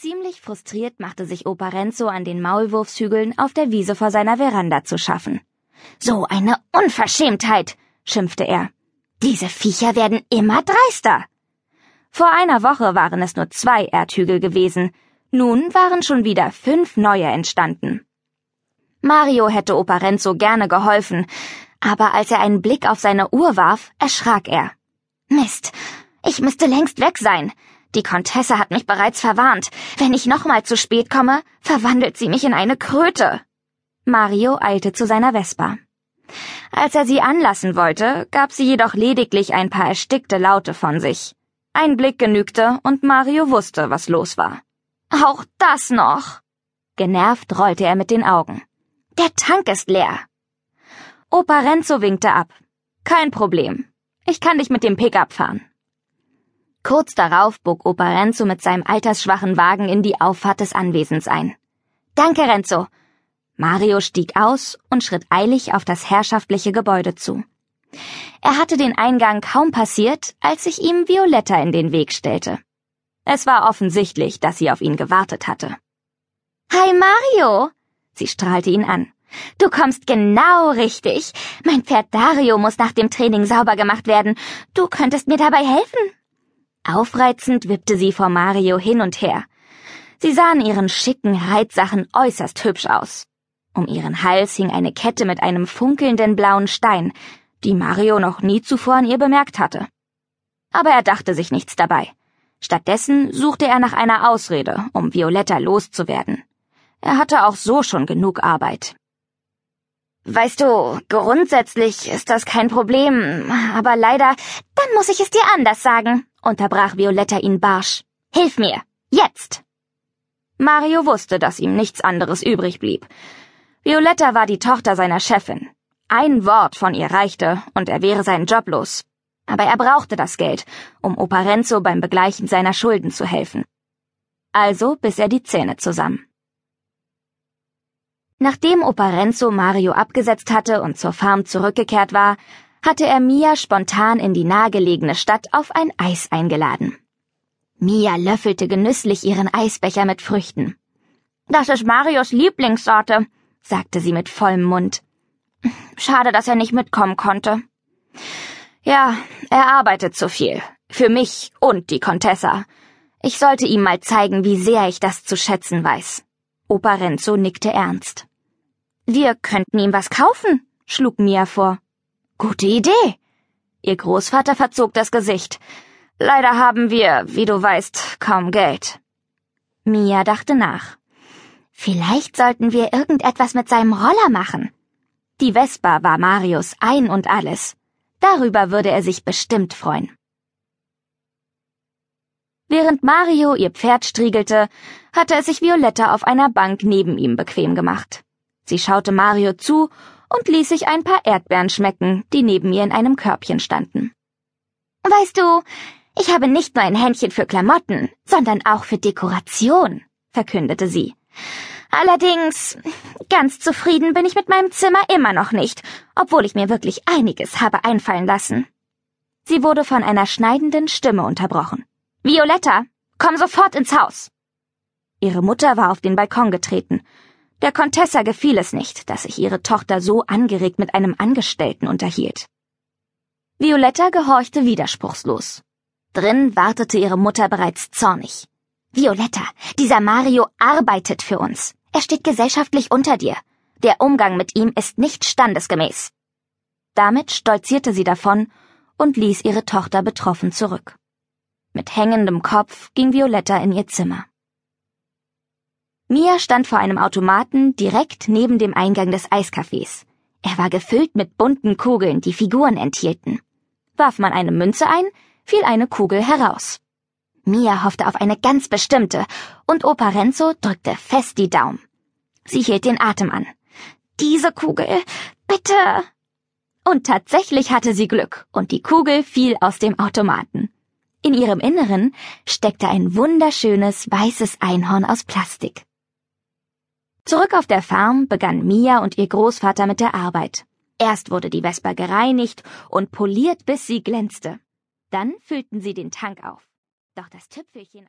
Ziemlich frustriert machte sich Opa Renzo an den Maulwurfshügeln auf der Wiese vor seiner Veranda zu schaffen. So eine Unverschämtheit, schimpfte er. Diese Viecher werden immer dreister. Vor einer Woche waren es nur zwei Erdhügel gewesen, nun waren schon wieder fünf neue entstanden. Mario hätte Opa Renzo gerne geholfen, aber als er einen Blick auf seine Uhr warf, erschrak er. Mist, ich müsste längst weg sein. Die Komtesse hat mich bereits verwarnt. Wenn ich nochmal zu spät komme, verwandelt sie mich in eine Kröte. Mario eilte zu seiner Vespa. Als er sie anlassen wollte, gab sie jedoch lediglich ein paar erstickte Laute von sich. Ein Blick genügte, und Mario wusste, was los war. Auch das noch. Genervt rollte er mit den Augen. Der Tank ist leer. Opa Renzo winkte ab. Kein Problem. Ich kann dich mit dem Pickup fahren. Kurz darauf bog Opa Renzo mit seinem altersschwachen Wagen in die Auffahrt des Anwesens ein. Danke, Renzo. Mario stieg aus und schritt eilig auf das herrschaftliche Gebäude zu. Er hatte den Eingang kaum passiert, als sich ihm Violetta in den Weg stellte. Es war offensichtlich, dass sie auf ihn gewartet hatte. Hi Mario! Sie strahlte ihn an. Du kommst genau richtig. Mein Pferd Dario muss nach dem Training sauber gemacht werden. Du könntest mir dabei helfen. Aufreizend wippte sie vor Mario hin und her. Sie sahen ihren schicken Reitsachen äußerst hübsch aus. Um ihren Hals hing eine Kette mit einem funkelnden blauen Stein, die Mario noch nie zuvor an ihr bemerkt hatte. Aber er dachte sich nichts dabei. Stattdessen suchte er nach einer Ausrede, um Violetta loszuwerden. Er hatte auch so schon genug Arbeit. Weißt du, grundsätzlich ist das kein Problem, aber leider, dann muss ich es dir anders sagen, unterbrach Violetta ihn barsch. Hilf mir, jetzt! Mario wusste, dass ihm nichts anderes übrig blieb. Violetta war die Tochter seiner Chefin. Ein Wort von ihr reichte, und er wäre seinen Job los. Aber er brauchte das Geld, um Opa Renzo beim Begleichen seiner Schulden zu helfen. Also biss er die Zähne zusammen. Nachdem Opa Renzo Mario abgesetzt hatte und zur Farm zurückgekehrt war, hatte er Mia spontan in die nahegelegene Stadt auf ein Eis eingeladen. Mia löffelte genüsslich ihren Eisbecher mit Früchten. Das ist Marios Lieblingssorte, sagte sie mit vollem Mund. Schade, dass er nicht mitkommen konnte. Ja, er arbeitet zu viel. Für mich und die Contessa. Ich sollte ihm mal zeigen, wie sehr ich das zu schätzen weiß. Opa Renzo nickte ernst. Wir könnten ihm was kaufen, schlug Mia vor. Gute Idee. Ihr Großvater verzog das Gesicht. Leider haben wir, wie du weißt, kaum Geld. Mia dachte nach. Vielleicht sollten wir irgendetwas mit seinem Roller machen. Die Vespa war Marius ein und alles. Darüber würde er sich bestimmt freuen. Während Mario ihr Pferd striegelte, hatte es sich Violetta auf einer Bank neben ihm bequem gemacht. Sie schaute Mario zu und ließ sich ein paar Erdbeeren schmecken, die neben ihr in einem Körbchen standen. Weißt du, ich habe nicht nur ein Händchen für Klamotten, sondern auch für Dekoration, verkündete sie. Allerdings, ganz zufrieden bin ich mit meinem Zimmer immer noch nicht, obwohl ich mir wirklich einiges habe einfallen lassen. Sie wurde von einer schneidenden Stimme unterbrochen. Violetta, komm sofort ins Haus. Ihre Mutter war auf den Balkon getreten der Contessa gefiel es nicht, dass sich ihre Tochter so angeregt mit einem Angestellten unterhielt. Violetta gehorchte widerspruchslos. Drin wartete ihre Mutter bereits zornig. Violetta, dieser Mario arbeitet für uns. Er steht gesellschaftlich unter dir. Der Umgang mit ihm ist nicht standesgemäß. Damit stolzierte sie davon und ließ ihre Tochter betroffen zurück. Mit hängendem Kopf ging Violetta in ihr Zimmer. Mia stand vor einem Automaten direkt neben dem Eingang des Eiscafés. Er war gefüllt mit bunten Kugeln, die Figuren enthielten. Warf man eine Münze ein, fiel eine Kugel heraus. Mia hoffte auf eine ganz bestimmte, und Opa Renzo drückte fest die Daumen. Sie hielt den Atem an. Diese Kugel, bitte. Und tatsächlich hatte sie Glück, und die Kugel fiel aus dem Automaten. In ihrem Inneren steckte ein wunderschönes weißes Einhorn aus Plastik. Zurück auf der Farm begann Mia und ihr Großvater mit der Arbeit. Erst wurde die Vespa gereinigt und poliert, bis sie glänzte. Dann füllten sie den Tank auf. Doch das Tüpfelchen auf